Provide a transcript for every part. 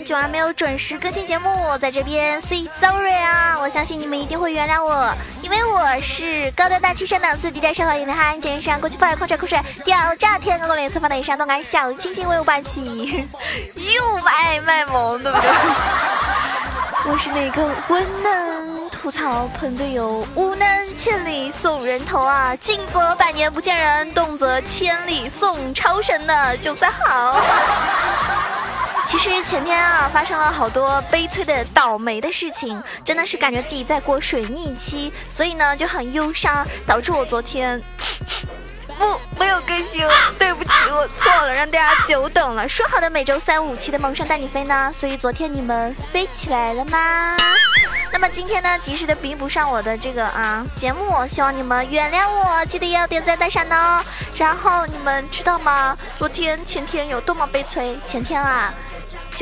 九儿没有准时更新节目，在这边 say sorry 啊！我相信你们一定会原谅我，因为我是高端大气上档次、低调奢华、有内涵、健身、国际范儿、空帅酷帅、屌炸天、高冷脸、侧放的以上动感、小清新、威武霸气、又卖卖萌，对不对？我是那个温暖吐槽喷队友，无能千里送人头啊！静则百年不见人，动则千里送超神的九三好。其实前天啊，发生了好多悲催的倒霉的事情，真的是感觉自己在过水逆期，所以呢就很忧伤，导致我昨天。不，没有更新，对不起，我错了，让大家久等了。说好的每周三五期的萌生带你飞呢？所以昨天你们飞起来了吗？那么今天呢，及时的弥补上我的这个啊节目，希望你们原谅我，记得要点赞带闪哦。然后你们知道吗？昨天前天有多么悲催？前天啊。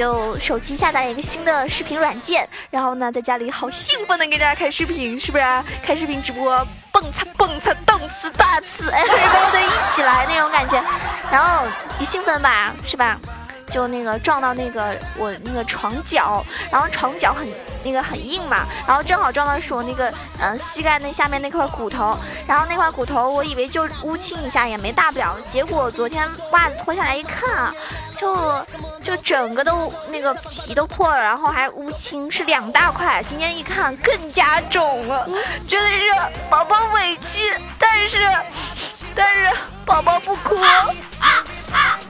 就手机下载一个新的视频软件，然后呢，在家里好兴奋的给大家开视频，是不是？啊 开视频直播，蹦擦蹦擦，动次大次，哎，大家一起来那种感觉，然后一兴奋吧，是吧？就那个撞到那个我那个床脚，然后床脚很那个很硬嘛，然后正好撞到是我那个嗯膝盖那下面那块骨头，然后那块骨头我以为就乌青一下也没大不了，结果昨天袜子脱下来一看啊。就就整个都那个皮都破了，然后还乌青，是两大块。今天一看更加肿了，真的是宝宝委屈，但是但是宝宝不哭。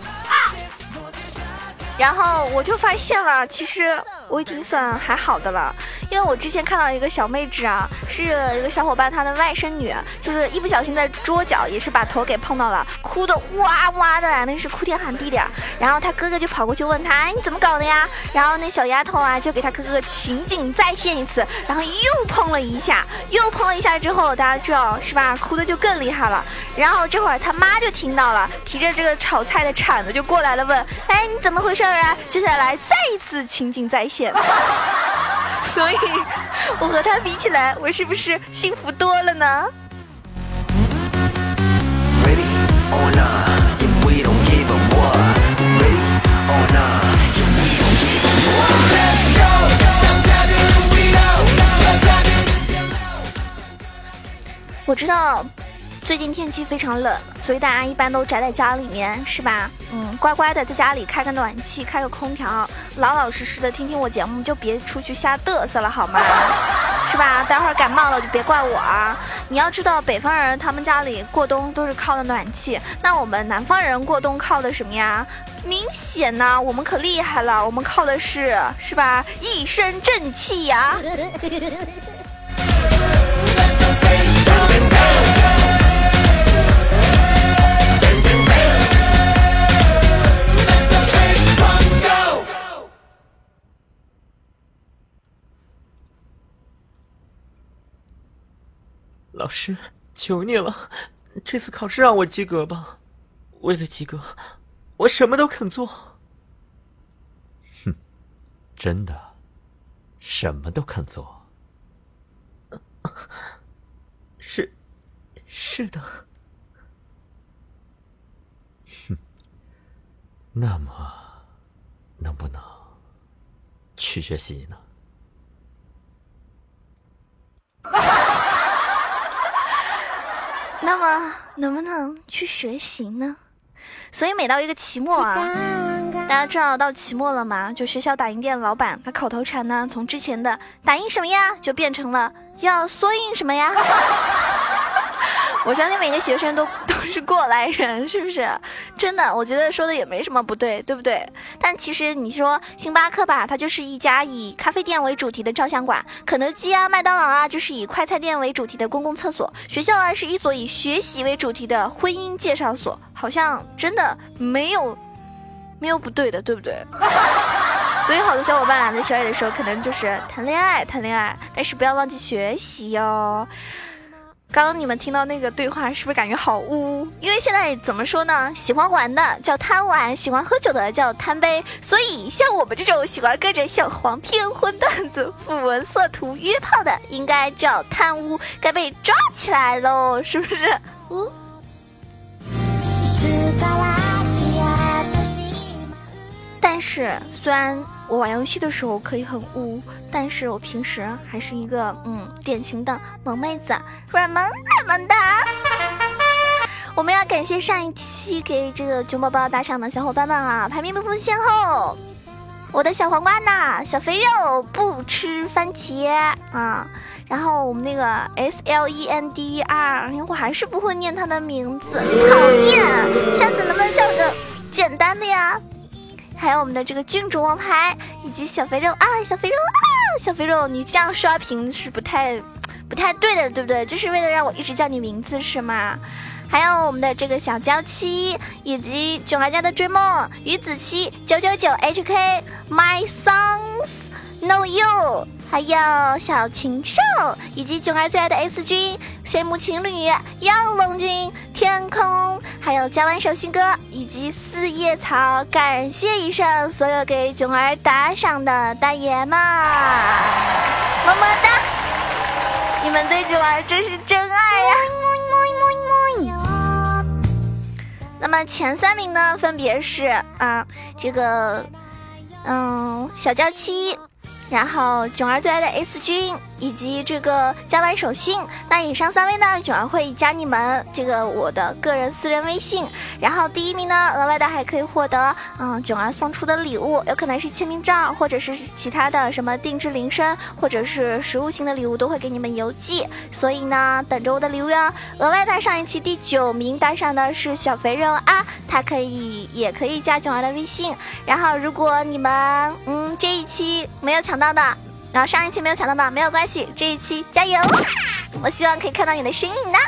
然后我就发现了，其实我已经算还好的了。因为我之前看到一个小妹纸啊，是一个小伙伴她的外甥女，就是一不小心在桌角也是把头给碰到了，哭的哇哇的，那是哭天喊地的。然后他哥哥就跑过去问他，哎你怎么搞的呀？然后那小丫头啊就给他哥哥情景再现一次，然后又碰了一下，又碰了一下之后，大家知道是吧？哭的就更厉害了。然后这会儿他妈就听到了，提着这个炒菜的铲子就过来了，问，哎你怎么回事啊？接下来再一次情景再现。所以，我和他比起来，我是不是幸福多了呢？我知道。最近天气非常冷，所以大家一般都宅在家里面，是吧？嗯，乖乖的在家里开个暖气，开个空调，老老实实的听听我节目，就别出去瞎嘚瑟了，好吗？是吧？待会儿感冒了就别怪我啊！你要知道，北方人他们家里过冬都是靠的暖气，那我们南方人过冬靠的什么呀？明显呢，我们可厉害了，我们靠的是，是吧？一身正气呀！老师，求你了，这次考试让我及格吧。为了及格，我什么都肯做。哼，真的，什么都肯做。是，是的。哼，那么，能不能去学习呢？那么能不能去学习呢？所以每到一个期末啊，大家知道到期末了吗？就学校打印店老板他口头禅呢，从之前的打印什么呀，就变成了要缩印什么呀。我相信每个学生都都过来人，是不是？真的，我觉得说的也没什么不对，对不对？但其实你说星巴克吧，它就是一家以咖啡店为主题的照相馆；肯德基啊、麦当劳啊，就是以快餐店为主题的公共厕所；学校啊，是一所以学习为主题的婚姻介绍所。好像真的没有没有不对的，对不对？所以好多小伙伴啊，在学校的时候可能就是谈恋爱，谈恋爱，但是不要忘记学习哟。刚刚你们听到那个对话，是不是感觉好污？因为现在怎么说呢？喜欢玩的叫贪玩，喜欢喝酒的叫贪杯。所以像我们这种喜欢跟着小黄片、荤段子、符文色图约炮的，应该叫贪污，该被抓起来喽，是不是？嗯。但但是虽然我玩游戏的时候可以很污，但是我平时还是一个嗯典型的萌妹子，软萌软萌的。我们要感谢上一期给这个熊宝宝打赏的小伙伴们啊，排名不分先后。我的小黄瓜呢？小肥肉不吃番茄啊。然后我们那个 S L E N D R，我还是不会念他的名字，讨厌！下次能不能叫个简单的呀？还有我们的这个郡主王牌以及小肥肉啊，小肥肉啊，小肥肉，你这样刷屏是不太不太对的，对不对？就是为了让我一直叫你名字是吗？还有我们的这个小娇妻，以及囧儿家的追梦于子期九九九 HK My Songs No You，还有小禽兽，以及囧儿最爱的 S 君羡慕情侣妖龙君天空，还有加完手心哥以及四叶草，感谢以上所有给囧儿打赏的大爷们，么么哒！你们对囧儿真是真爱呀！那么前三名呢，分别是啊，这个，嗯，小娇妻。然后囧儿最爱的 S 君。以及这个加完手信，那以上三位呢，囧儿会加你们这个我的个人私人微信。然后第一名呢，额外的还可以获得嗯囧儿送出的礼物，有可能是签名照，或者是其他的什么定制铃声，或者是实物性的礼物，都会给你们邮寄。所以呢，等着我的礼物哟。额外的上一期第九名打赏的是小肥肉啊，他可以也可以加囧儿的微信。然后如果你们嗯这一期没有抢。到的，然后上一期没有抢到的没有关系，这一期加油！我希望可以看到你的身影呢。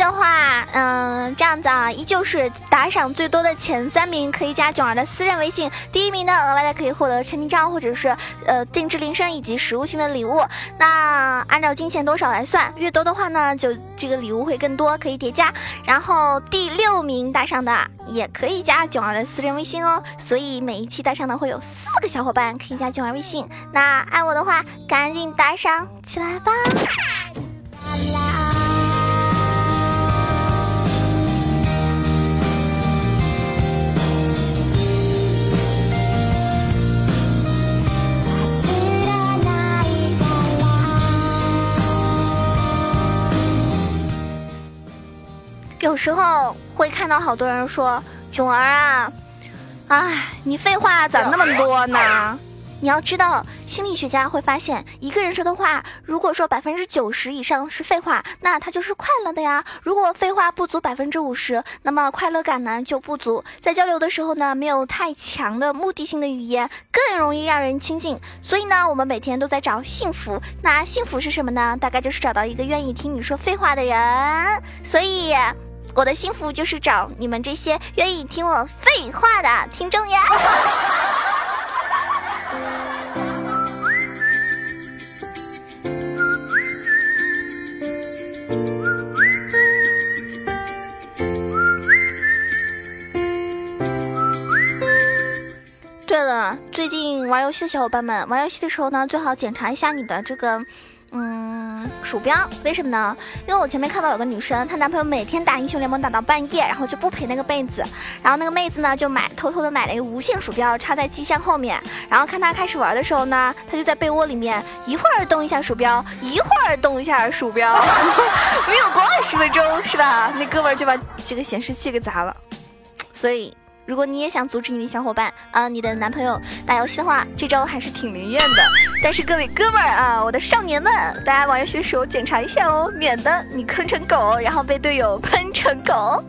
的话，嗯，这样子啊，依旧是打赏最多的前三名可以加囧儿的私人微信，第一名呢，额外的可以获得签名照或者是呃定制铃声以及实物性的礼物。那按照金钱多少来算，越多的话呢，就这个礼物会更多，可以叠加。然后第六名打赏的也可以加囧儿的私人微信哦，所以每一期打赏的会有四个小伙伴可以加囧儿微信。那爱我的话，赶紧打赏起来吧！有时候会看到好多人说：“囧儿啊，哎，你废话咋那么多呢？” 你要知道，心理学家会发现，一个人说的话，如果说百分之九十以上是废话，那他就是快乐的呀。如果废话不足百分之五十，那么快乐感呢就不足。在交流的时候呢，没有太强的目的性的语言，更容易让人亲近。所以呢，我们每天都在找幸福。那幸福是什么呢？大概就是找到一个愿意听你说废话的人。所以。我的幸福就是找你们这些愿意听我废话的听众呀！对了，最近玩游戏的小伙伴们，玩游戏的时候呢，最好检查一下你的这个。嗯，鼠标为什么呢？因为我前面看到有个女生，她男朋友每天打英雄联盟打到半夜，然后就不陪那个妹子，然后那个妹子呢就买偷偷的买了一个无线鼠标插在机箱后面，然后看他开始玩的时候呢，他就在被窝里面一会儿动一下鼠标，一会儿动一下鼠标，没有过二十分钟是吧？那哥们儿就把这个显示器给砸了，所以。如果你也想阻止你的小伙伴啊，你的男朋友打游戏的话，这招还是挺灵验的。但是各位哥们儿啊，我的少年们，大家玩游戏的时候检查一下哦，免得你坑成狗，然后被队友喷成狗。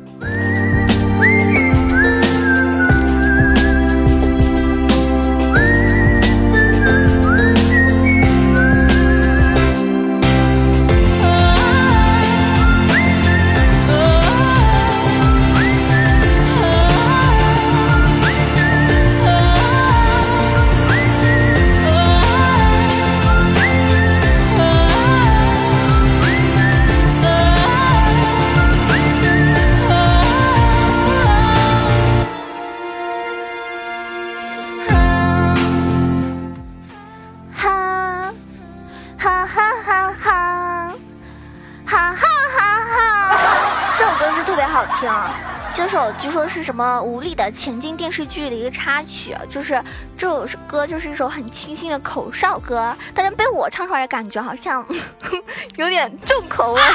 前进电视剧的一个插曲，就是这首歌就是一首很清新的口哨歌，但是被我唱出来的感觉好像 有点重口味。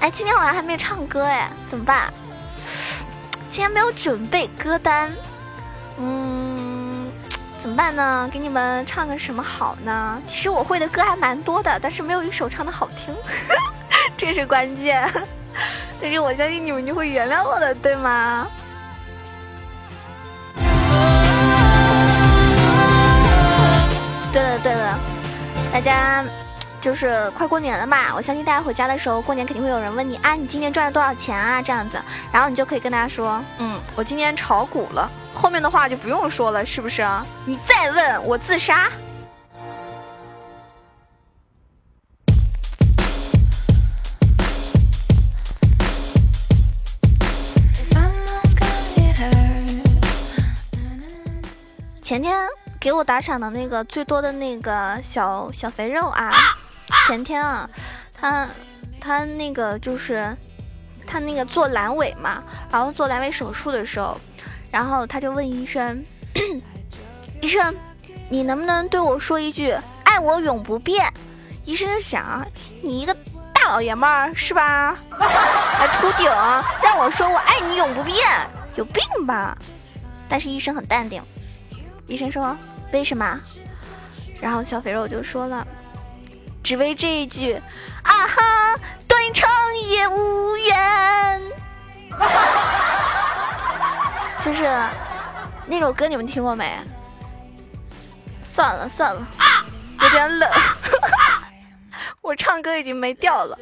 哎，今天晚上还没唱歌哎，怎么办？今天没有准备歌单，嗯，怎么办呢？给你们唱个什么好呢？其实我会的歌还蛮多的，但是没有一首唱的好听，这是关键。但是我相信你们就会原谅我的，对吗？对了对了，大家就是快过年了嘛，我相信大家回家的时候，过年肯定会有人问你啊，你今年赚了多少钱啊？这样子，然后你就可以跟大家说，嗯，我今年炒股了。后面的话就不用说了，是不是啊？你再问我自杀。前天给我打赏的那个最多的那个小小肥肉啊，前天啊，他他那个就是他那个做阑尾嘛，然后做阑尾手术的时候，然后他就问医生，医生，你能不能对我说一句“爱我永不变”？医生想，你一个大老爷们儿是吧？还秃顶，让我说我爱你永不变，有病吧？但是医生很淡定。医生说：“为什么？”然后小肥肉就说了：“只为这一句，啊哈，断肠也无缘。” 就是那首歌，你们听过没？算了算了，有点冷，我唱歌已经没调了。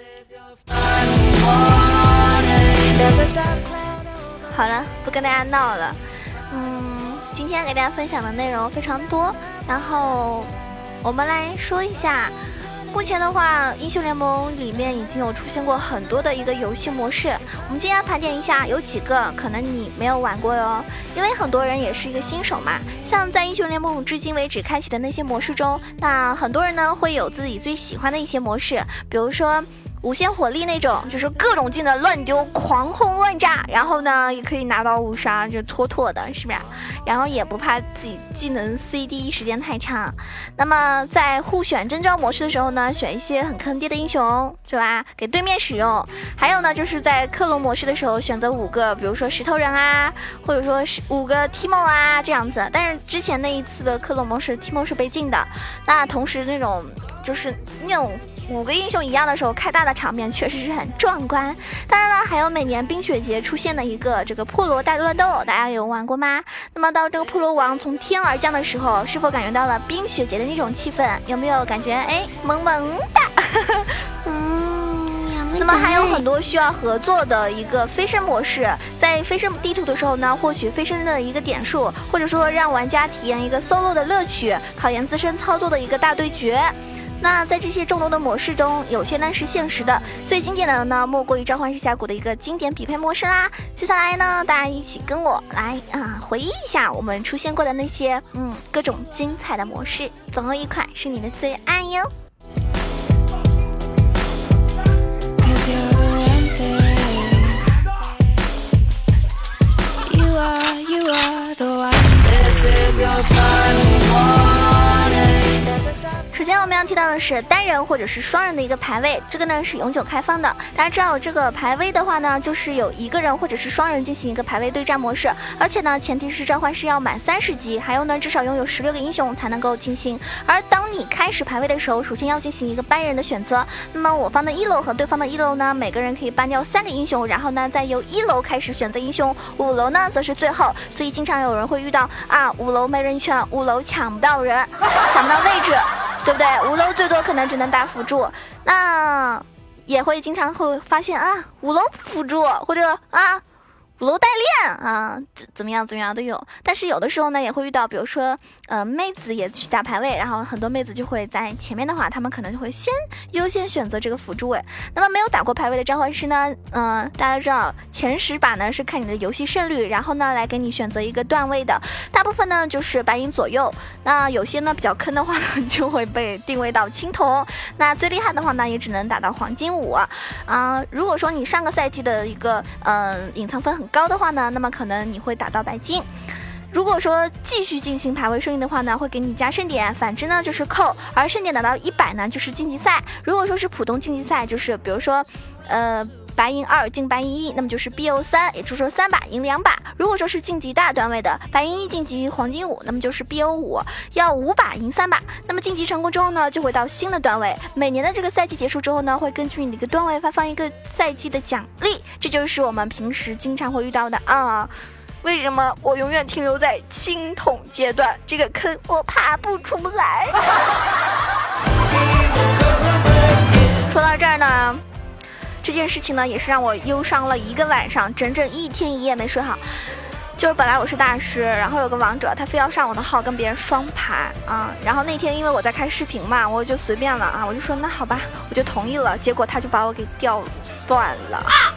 好了，不跟大家闹了，今天给大家分享的内容非常多，然后我们来说一下，目前的话，英雄联盟里面已经有出现过很多的一个游戏模式，我们今天盘点一下，有几个可能你没有玩过哟，因为很多人也是一个新手嘛。像在英雄联盟至今为止开启的那些模式中，那很多人呢会有自己最喜欢的一些模式，比如说。无限火力那种，就是各种技能乱丢，狂轰乱炸，然后呢，也可以拿到五杀，就妥妥的，是不是？然后也不怕自己技能 CD 时间太长。那么在互选征召模式的时候呢，选一些很坑爹的英雄，是吧？给对面使用。还有呢，就是在克隆模式的时候，选择五个，比如说石头人啊，或者说是五个 Timo 啊这样子。但是之前那一次的克隆模式，Timo 是被禁的。那同时那种就是那种。五个英雄一样的时候，开大的场面确实是很壮观。当然了，还有每年冰雪节出现的一个这个破罗大乱斗，大家有玩过吗？那么到这个破罗王从天而降的时候，是否感觉到了冰雪节的那种气氛？有没有感觉哎萌萌的？嗯，那么还有很多需要合作的一个飞升模式，在飞升地图的时候呢，获取飞升的一个点数，或者说让玩家体验一个 solo 的乐趣，考验自身操作的一个大对决。那在这些众多的模式中，有些呢是现实的，最经典的呢莫过于召唤师峡谷的一个经典匹配模式啦。接下来呢，大家一起跟我来啊回忆一下我们出现过的那些嗯各种精彩的模式，总有一款是你的最爱哟。首先我们要提到的是单人或者是双人的一个排位，这个呢是永久开放的。大家知道这个排位的话呢，就是有一个人或者是双人进行一个排位对战模式，而且呢前提是召唤师要满三十级，还有呢至少拥有十六个英雄才能够进行。而当你开始排位的时候，首先要进行一个班人的选择。那么我方的一楼和对方的一楼呢，每个人可以搬掉三个英雄，然后呢再由一楼开始选择英雄，五楼呢则是最后。所以经常有人会遇到啊五楼没人劝，五楼抢不到人，抢不到位置。对不对？五楼最多可能只能打辅助，那也会经常会发现啊，五楼辅助或者啊，鼓楼代练啊，怎怎么样怎么样都有。但是有的时候呢，也会遇到，比如说，呃，妹子也去打排位，然后很多妹子就会在前面的话，他们可能就会先优先选择这个辅助位。那么没有打过排位的召唤师呢，嗯，大家知道前十把呢是看你的游戏胜率，然后呢来给你选择一个段位的，大部分呢就是白银左右。那有些呢比较坑的话呢，就会被定位到青铜。那最厉害的话呢，也只能打到黄金五。啊，如果说你上个赛季的一个呃隐藏分很高的话呢，那么可能你会打到白金。如果说继续进行排位顺利的话呢，会给你加盛点，反之呢就是扣。而盛点达到一百呢，就是晋级赛。如果说是普通晋级赛，就是比如说，呃。白银二进白银一，那么就是 BO 三，也就是说三把赢两把。如果说是晋级大段位的白银一晋级黄金五，那么就是 BO 五，要五把赢三把。那么晋级成功之后呢，就会到新的段位。每年的这个赛季结束之后呢，会根据你的一个段位发放一个赛季的奖励。这就是我们平时经常会遇到的啊。为什么我永远停留在青铜阶段？这个坑我爬不出来。说到这儿呢。这件事情呢，也是让我忧伤了一个晚上，整整一天一夜没睡好。就是本来我是大师，然后有个王者，他非要上我的号跟别人双排啊。然后那天因为我在开视频嘛，我就随便了啊，我就说那好吧，我就同意了。结果他就把我给调断了。啊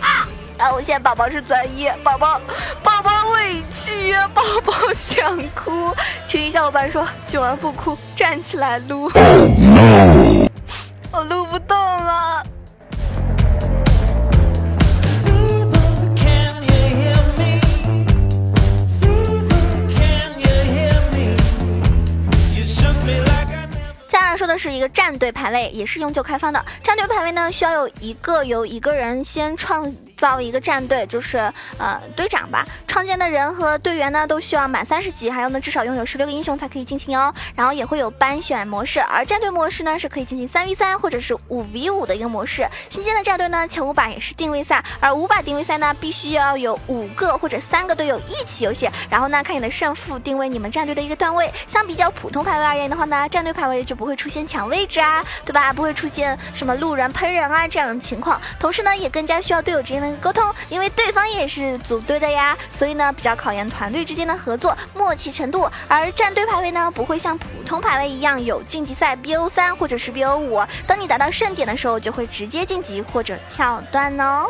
啊啊！我现在宝宝是专业宝宝，宝宝委屈，宝宝想哭。群里小伙伴说：“囧儿不哭，站起来撸。”我撸不动说的是一个战队排位，也是永久开放的。战队排位呢，需要有一个由一个人先创。造一个战队就是呃队长吧，创建的人和队员呢都需要满三十级，还有呢至少拥有十六个英雄才可以进行哦。然后也会有班选模式，而战队模式呢是可以进行三 v 三或者是五 v 五的一个模式。新建的战队呢前五把也是定位赛，而五把定位赛呢必须要有五个或者三个队友一起游戏，然后呢看你的胜负定位你们战队的一个段位。相比较普通排位而言的话呢，战队排位就不会出现抢位置啊，对吧？不会出现什么路人喷人啊这样的情况，同时呢也更加需要队友之间的。沟通，因为对方也是组队的呀，所以呢比较考验团队之间的合作默契程度。而战队排位呢，不会像普通排位一样有晋级赛 BO 三或者是 BO 五，当你达到盛点的时候，就会直接晋级或者跳段哦。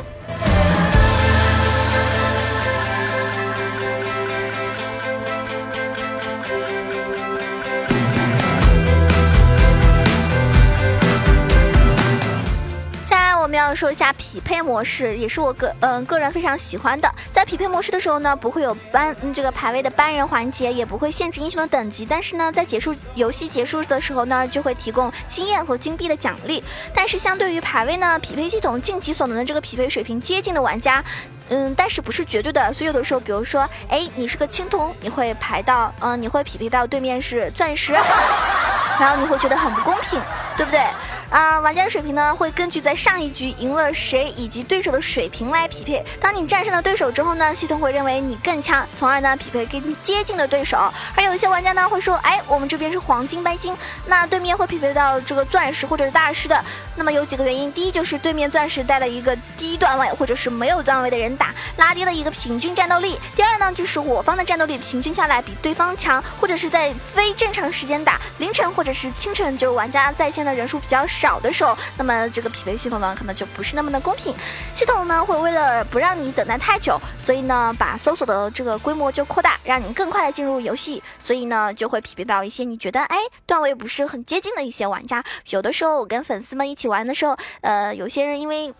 要说一下匹配模式，也是我个嗯个人非常喜欢的。在匹配模式的时候呢，不会有班这个排位的班人环节，也不会限制英雄的等级。但是呢，在结束游戏结束的时候呢，就会提供经验和金币的奖励。但是相对于排位呢，匹配系统尽其所能的这个匹配水平接近的玩家，嗯，但是不是绝对的。所以有的时候，比如说，哎，你是个青铜，你会排到嗯，你会匹配到对面是钻石，然后你会觉得很不公平，对不对？啊，玩家的水平呢会根据在上一局赢了谁以及对手的水平来匹配。当你战胜了对手之后呢，系统会认为你更强，从而呢匹配更接近的对手。而有一些玩家呢会说，哎，我们这边是黄金白金，那对面会匹配到这个钻石或者是大师的。那么有几个原因，第一就是对面钻石带了一个低段位或者是没有段位的人打，拉低了一个平均战斗力。第二呢就是我方的战斗力平均下来比对方强，或者是在非正常时间打，凌晨或者是清晨，就玩家在线的人数比较少。的时候，那么这个匹配系统呢，可能就不是那么的公平。系统呢会为了不让你等待太久，所以呢把搜索的这个规模就扩大，让你更快的进入游戏。所以呢就会匹配到一些你觉得哎段位不是很接近的一些玩家。有的时候我跟粉丝们一起玩的时候，呃有些人因为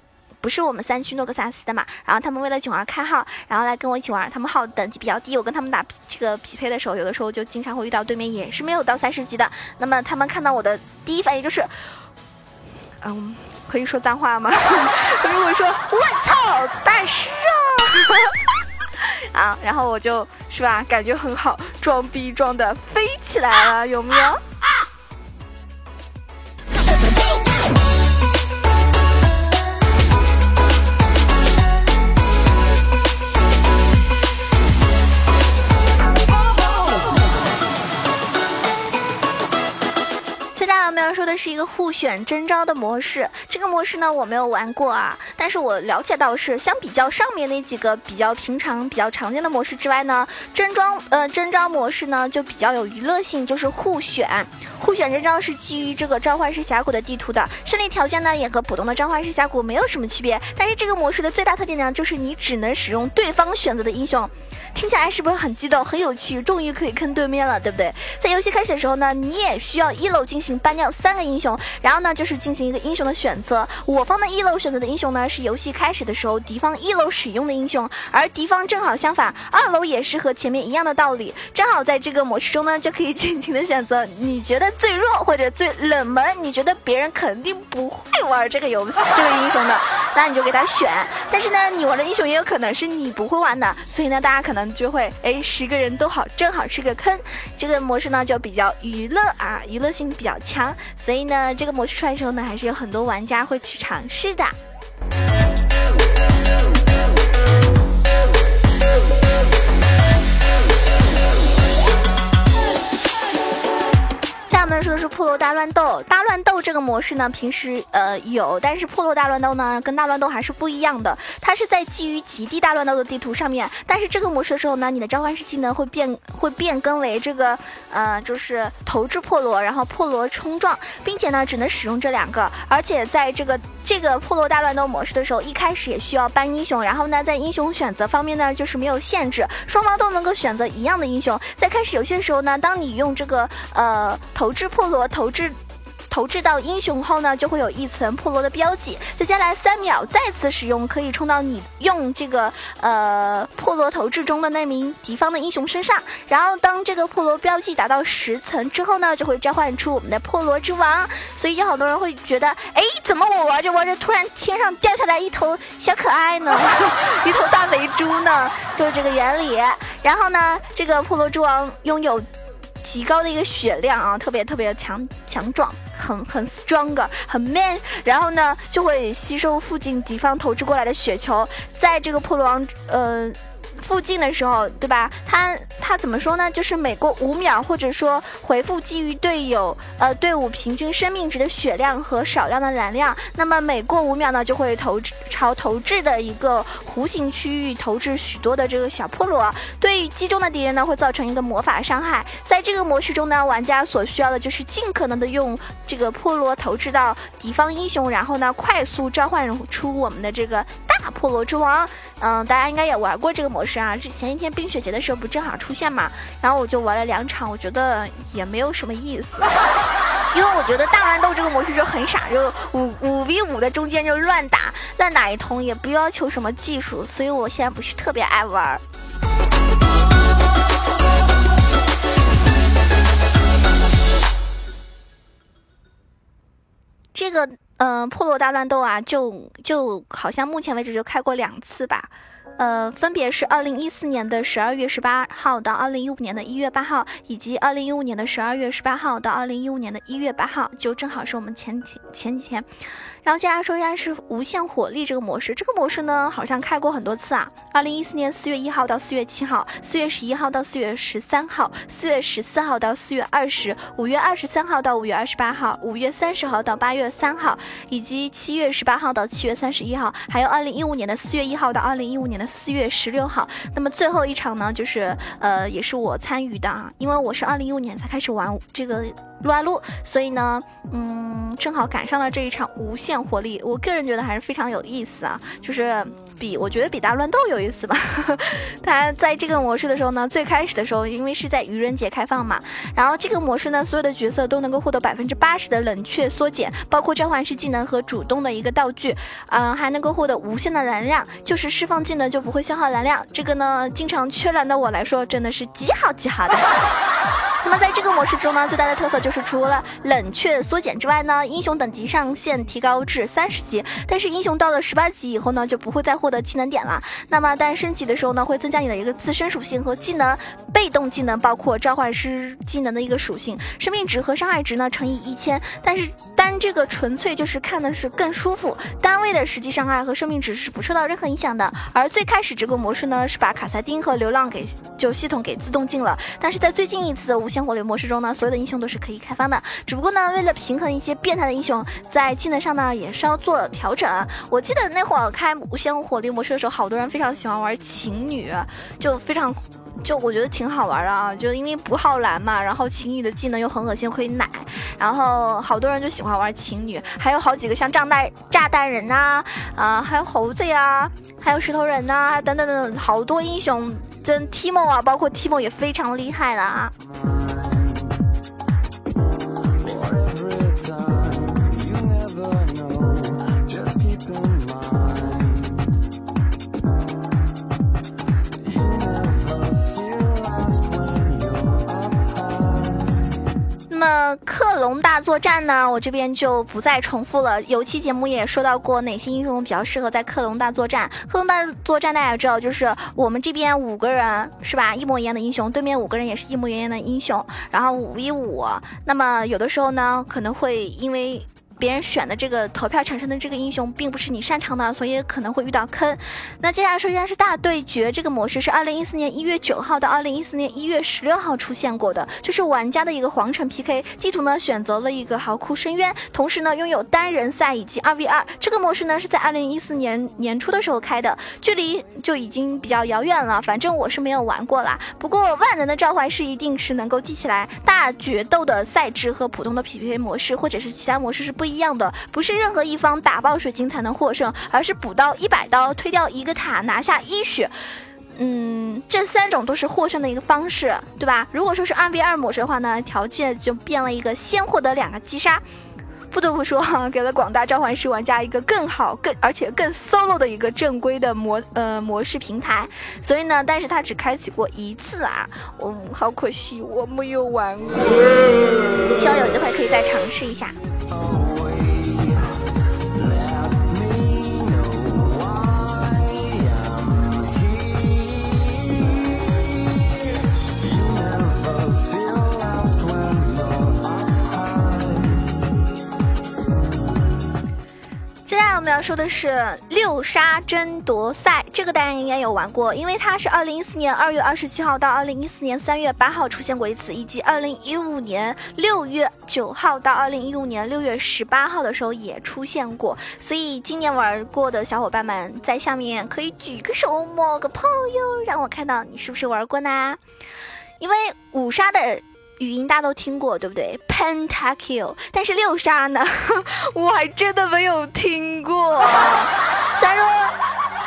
不是我们三区诺克萨斯的嘛，然后他们为了囧儿开号，然后来跟我一起玩。他们号等级比较低，我跟他们打这个匹配的时候，有的时候就经常会遇到对面也是没有到三十级的。那么他们看到我的第一反应就是。嗯，可以说脏话吗？如果说我操，大师啊！啊，然后我就是吧，感觉很好，装逼装的飞起来了，有没有？是一个互选征召的模式。这个模式呢，我没有玩过啊，但是我了解到是相比较上面那几个比较平常、比较常见的模式之外呢，征装呃征召模式呢就比较有娱乐性，就是互选。互选征召是基于这个召唤师峡谷的地图的，胜利条件呢也和普通的召唤师峡谷没有什么区别。但是这个模式的最大特点呢，就是你只能使用对方选择的英雄。听起来是不是很激动、很有趣？终于可以坑对面了，对不对？在游戏开始的时候呢，你也需要一楼进行搬掉三个英英雄，然后呢就是进行一个英雄的选择。我方的一楼选择的英雄呢是游戏开始的时候敌方一楼使用的英雄，而敌方正好相反，二楼也是和前面一样的道理。正好在这个模式中呢，就可以尽情的选择你觉得最弱或者最冷门，你觉得别人肯定不会玩这个游戏这个英雄的，那你就给他选。但是呢，你玩的英雄也有可能是你不会玩的，所以呢，大家可能。就会哎，十个人都好，正好是个坑。这个模式呢就比较娱乐啊，娱乐性比较强，所以所以呢，这个模式出来的时候呢，还是有很多玩家会去尝试的。说的是破楼大乱斗，大乱斗这个模式呢，平时呃有，但是破楼大乱斗呢，跟大乱斗还是不一样的。它是在基于极地大乱斗的地图上面，但是这个模式的时候呢，你的召唤师技能会变，会变更为这个呃，就是投掷破罗，然后破罗冲撞，并且呢，只能使用这两个。而且在这个这个破罗大乱斗模式的时候，一开始也需要搬英雄，然后呢，在英雄选择方面呢，就是没有限制，双方都能够选择一样的英雄。在开始游戏的时候呢，当你用这个呃投。掷破罗投掷，投掷到英雄后呢，就会有一层破罗的标记。再接下来三秒再次使用，可以冲到你用这个呃破罗投掷中的那名敌方的英雄身上。然后当这个破罗标记达到十层之后呢，就会召唤出我们的破罗之王。所以有好多人会觉得，哎，怎么我玩着玩着突然天上掉下来一头小可爱呢？一头大肥猪呢？就是这个原理。然后呢，这个破罗之王拥有。极高的一个血量啊，特别特别强强壮，很很 stronger，很 man，然后呢就会吸收附近敌方投掷过来的雪球，在这个破罗王呃。附近的时候，对吧？他他怎么说呢？就是每过五秒，或者说回复基于队友呃队伍平均生命值的血量和少量的燃料，那么每过五秒呢，就会投朝投掷的一个弧形区域投掷许多的这个小破罗，对于击中的敌人呢会造成一个魔法伤害。在这个模式中呢，玩家所需要的就是尽可能的用这个破罗投掷到敌方英雄，然后呢快速召唤出我们的这个大破罗之王。嗯，大家应该也玩过这个模式啊。这前一天冰雪节的时候不正好出现嘛，然后我就玩了两场，我觉得也没有什么意思，因为我觉得大乱斗这个模式就很傻，就五五 v 五的中间就乱打，乱打一通，也不要求什么技术，所以我现在不是特别爱玩。这个。嗯，破落大乱斗啊，就就好像目前为止就开过两次吧。呃，分别是二零一四年的十二月十八号到二零一五年的一月八号，以及二零一五年的十二月十八号到二零一五年的一月八号，就正好是我们前前前几天。然后接下来说一下是无限火力这个模式，这个模式呢好像开过很多次啊。二零一四年四月一号到四月七号，四月十一号到四月十三号，四月十四号到四月二十，五月二十三号到五月二十八号，五月三十号到八月三号，以及七月十八号到七月三十一号，还有二零一五年的四月一号到二零一五年的。四月十六号，那么最后一场呢，就是呃，也是我参与的啊，因为我是二零一五年才开始玩这个撸啊撸，所以呢，嗯，正好赶上了这一场无限活力，我个人觉得还是非常有意思啊，就是。比我觉得比大乱斗有意思吧。它在这个模式的时候呢，最开始的时候，因为是在愚人节开放嘛，然后这个模式呢，所有的角色都能够获得百分之八十的冷却缩减，包括召唤师技能和主动的一个道具，嗯，还能够获得无限的燃料，就是释放技能就不会消耗燃料。这个呢，经常缺燃的我来说，真的是极好极好的。那么在这个模式中呢，最大的特色就是除了冷却缩减之外呢，英雄等级上限提高至三十级，但是英雄到了十八级以后呢，就不会再获得技能点了。那么但升级的时候呢，会增加你的一个自身属性和技能，被动技能包括召唤师技能的一个属性，生命值和伤害值呢乘以一千。但是单这个纯粹就是看的是更舒服，单位的实际伤害和生命值是不受到任何影响的。而最开始这个模式呢，是把卡萨丁和流浪给就系统给自动进了，但是在最近一次无限。鲜活流模式中呢，所有的英雄都是可以开放的。只不过呢，为了平衡一些变态的英雄，在技能上呢也是要做调整。我记得那会儿开无限火力模式的时候，好多人非常喜欢玩情侣，就非常。就我觉得挺好玩的啊，就因为不耗蓝嘛，然后情侣的技能又很恶心，可以奶，然后好多人就喜欢玩情侣，还有好几个像炸弹炸弹人呐，啊，还有猴子呀，还有石头人呐，等等等，好多英雄，真 Timo 啊，包括 Timo 也非常厉害的啊。sun. 呃，克隆大作战呢，我这边就不再重复了。有期节目也说到过哪些英雄比较适合在克隆大作战。克隆大作战大家知道，就是我们这边五个人是吧，一模一样的英雄，对面五个人也是一模一样的英雄，然后五 v 五。那么有的时候呢，可能会因为。别人选的这个投票产生的这个英雄并不是你擅长的，所以可能会遇到坑。那接下来说一下是大对决这个模式，是二零一四年一月九号到二零一四年一月十六号出现过的，就是玩家的一个皇城 PK 地图呢，选择了一个嚎哭深渊，同时呢拥有单人赛以及二 v 二。这个模式呢是在二零一四年年初的时候开的，距离就已经比较遥远了。反正我是没有玩过啦。不过万能的召唤师一定是能够记起来，大决斗的赛制和普通的 PK 模式或者是其他模式是不。不一样的不是任何一方打爆水晶才能获胜，而是补刀一百刀推掉一个塔拿下一血，嗯，这三种都是获胜的一个方式，对吧？如果说是二 v 二模式的话呢，条件就变了一个先获得两个击杀。不得不说，给了广大召唤师玩家一个更好、更而且更 solo 的一个正规的模呃模式平台。所以呢，但是它只开启过一次啊，嗯，好可惜我没有玩过，希望有机会可以再尝试一下。我们要说的是六杀争夺赛，这个大家应该有玩过，因为它是二零一四年二月二十七号到二零一四年三月八号出现过一次，以及二零一五年六月九号到二零一五年六月十八号的时候也出现过，所以今年玩过的小伙伴们在下面可以举个手摸个泡哟，让我看到你是不是玩过呢？因为五杀的。语音大家都听过，对不对？Pentakill，但是六杀呢？我还真的没有听过。虽然说。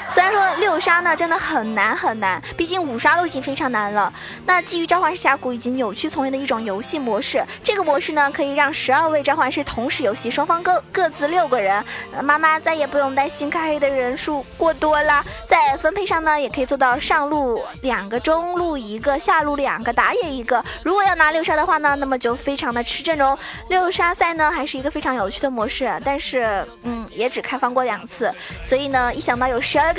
虽然说六杀呢真的很难很难，毕竟五杀都已经非常难了。那基于召唤师峡谷已经扭曲丛林的一种游戏模式，这个模式呢可以让十二位召唤师同时游戏，双方各各自六个人。妈妈再也不用担心开黑的人数过多了。在分配上呢，也可以做到上路两个，中路一个，下路两个，打野一个。如果要拿六杀的话呢，那么就非常的吃阵容。六杀赛呢还是一个非常有趣的模式，但是嗯也只开放过两次，所以呢一想到有十二个。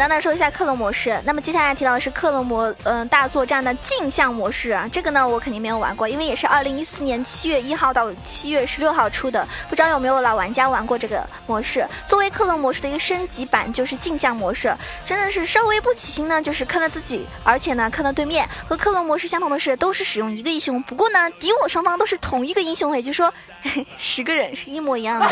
简单的说一下克隆模式，那么接下来提到的是克隆模，嗯，大作战的镜像模式啊，这个呢我肯定没有玩过，因为也是二零一四年七月一号到七月十六号出的，不知道有没有老玩家玩过这个模式。作为克隆模式的一个升级版，就是镜像模式，真的是稍微不起心呢，就是坑了自己，而且呢坑了对面。和克隆模式相同的是，都是使用一个英雄，不过呢敌我双方都是同一个英雄，也就是说 十个人是一模一样的。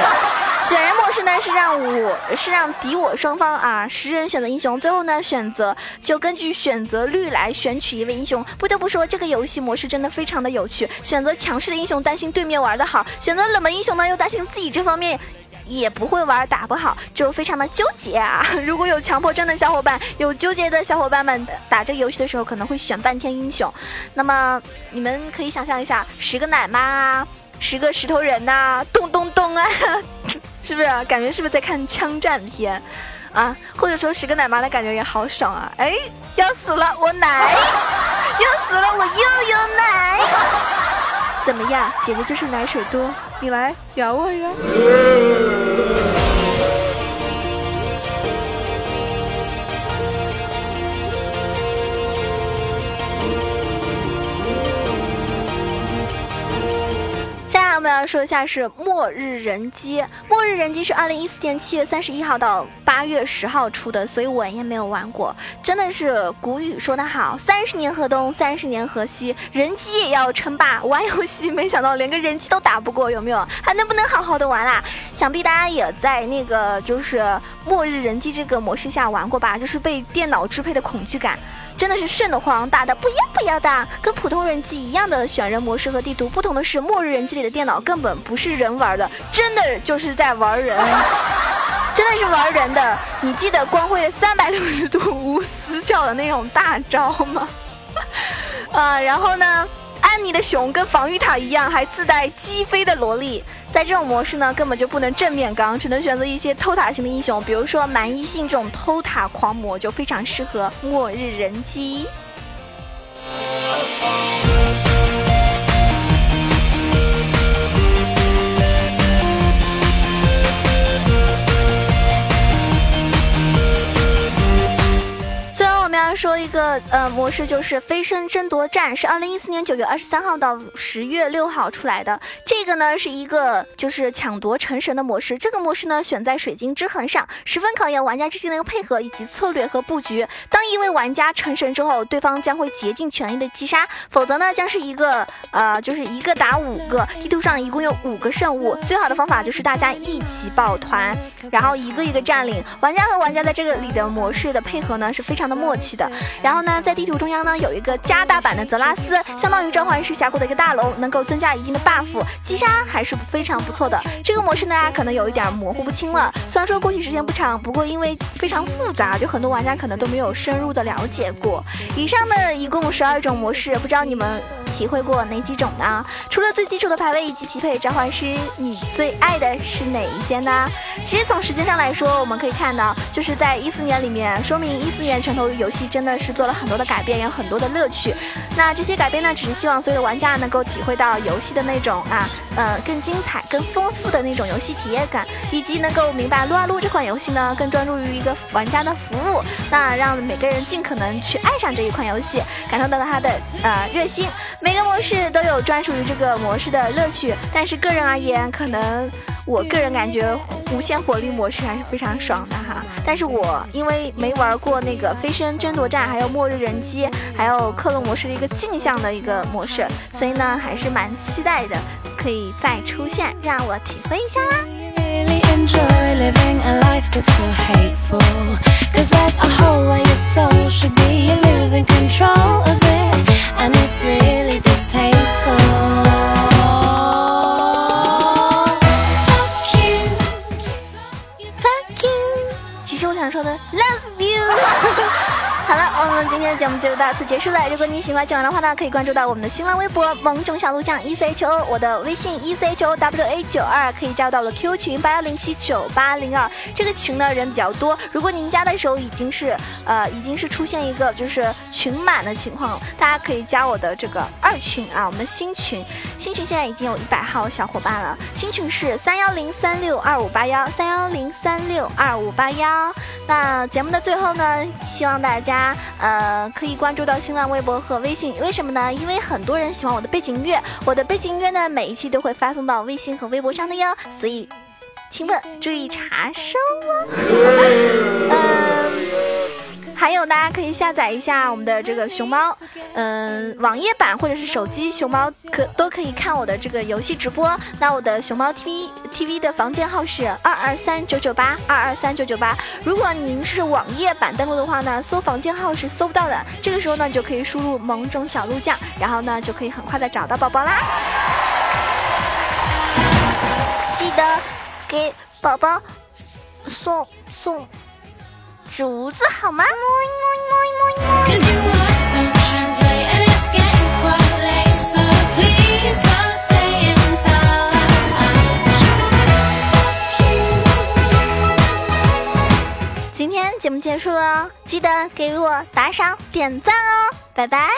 选人模式呢是让我是让敌我双方啊十人选择。英雄最后呢，选择就根据选择率来选取一位英雄。不得不说，这个游戏模式真的非常的有趣。选择强势的英雄，担心对面玩的好；选择冷门英雄呢，又担心自己这方面也不会玩，打不好，就非常的纠结啊。如果有强迫症的小伙伴，有纠结的小伙伴们，打这个游戏的时候可能会选半天英雄。那么你们可以想象一下，十个奶妈啊，十个石头人呐，咚咚咚啊，是不是感觉是不是在看枪战片？啊，或者说十个奶妈的感觉也好爽啊！哎，要死了，我奶；要死了，我又有奶。怎么样，姐姐就是奶水多，你来咬我呀！要说一下是《末日人机》。《末日人机》是二零一四年七月三十一号到八月十号出的，所以我也没有玩过。真的是古语说得好，三十年河东，三十年河西，人机也要称霸。玩游戏没想到连个人机都打不过，有没有？还能不能好好的玩啦？想必大家也在那个就是《末日人机》这个模式下玩过吧？就是被电脑支配的恐惧感。真的是瘆得慌，打的不要不要的，跟普通人机一样的选人模式和地图，不同的是末日人机里的电脑根本不是人玩的，真的就是在玩人，真的是玩人的。你记得光辉的三百六十度无死角的那种大招吗？啊，然后呢，安妮的熊跟防御塔一样，还自带击飞的萝莉。在这种模式呢，根本就不能正面刚，只能选择一些偷塔型的英雄，比如说蛮夷信这种偷塔狂魔就非常适合末日人机。说一个呃模式就是飞升争夺战，是二零一四年九月二十三号到十月六号出来的。这个呢是一个就是抢夺成神的模式。这个模式呢选在水晶之痕上，十分考验玩家之间的一个配合以及策略和布局。当一位玩家成神之后，对方将会竭尽全力的击杀，否则呢将是一个呃就是一个打五个。地图上一共有五个圣物，最好的方法就是大家一起抱团，然后一个一个占领。玩家和玩家在这个里的模式的配合呢是非常的默契的。然后呢，在地图中央呢有一个加大版的泽拉斯，相当于召唤师峡谷的一个大龙，能够增加一定的 buff，击杀还是非常不错的。这个模式呢可能有一点模糊不清了，虽然说过去时间不长，不过因为非常复杂，就很多玩家可能都没有深入的了解过。以上呢一共十二种模式，不知道你们。体会过哪几种呢？除了最基础的排位以及匹配召唤师，你最爱的是哪一些呢？其实从时间上来说，我们可以看到，就是在一四年里面，说明一四年拳头游戏真的是做了很多的改变，有很多的乐趣。那这些改变呢，只是希望所有的玩家能够体会到游戏的那种啊，呃，更精彩、更丰富的那种游戏体验感，以及能够明白撸啊撸这款游戏呢，更专注于一个玩家的服务，那让每个人尽可能去爱上这一款游戏，感受到了他的呃热心。每个模式都有专属于这个模式的乐趣，但是个人而言，可能我个人感觉无限火力模式还是非常爽的哈。但是我因为没玩过那个飞升争夺战，还有末日人机，还有克隆模式的一个镜像的一个模式，所以呢还是蛮期待的，可以再出现，让我体会一下啦。and it's really distasteful. Fuck you，其实我想说的 love you。 好了，我们今天的节目就到此结束了。如果你喜欢九玩的话呢，可以关注到我们的新浪微博“萌种小鹿酱 E C H O”，我的微信 E C H O W A 九二，可以加到我的 Q 群八幺零七九八零二。这个群呢人比较多，如果您加的时候已经是呃已经是出现一个就是群满的情况，大家可以加我的这个二群啊，我们的新群，新群现在已经有一百号小伙伴了。新群是三幺零三六二五八幺三幺零三六二五八幺。那节目的最后呢，希望大家。呃，可以关注到新浪微博和微信，为什么呢？因为很多人喜欢我的背景音乐，我的背景音乐呢，每一期都会发送到微信和微博上的哟，所以，请问注意查收哦。还有，大家可以下载一下我们的这个熊猫，嗯，网页版或者是手机熊猫可都可以看我的这个游戏直播。那我的熊猫 TV TV 的房间号是二二三九九八二二三九九八。如果您是网页版登录的话呢，搜房间号是搜不到的。这个时候呢，就可以输入萌种小鹿酱，然后呢，就可以很快的找到宝宝啦。记得给宝宝送送。竹子好吗？今天节目结束了，记得给我打赏点赞哦，拜拜。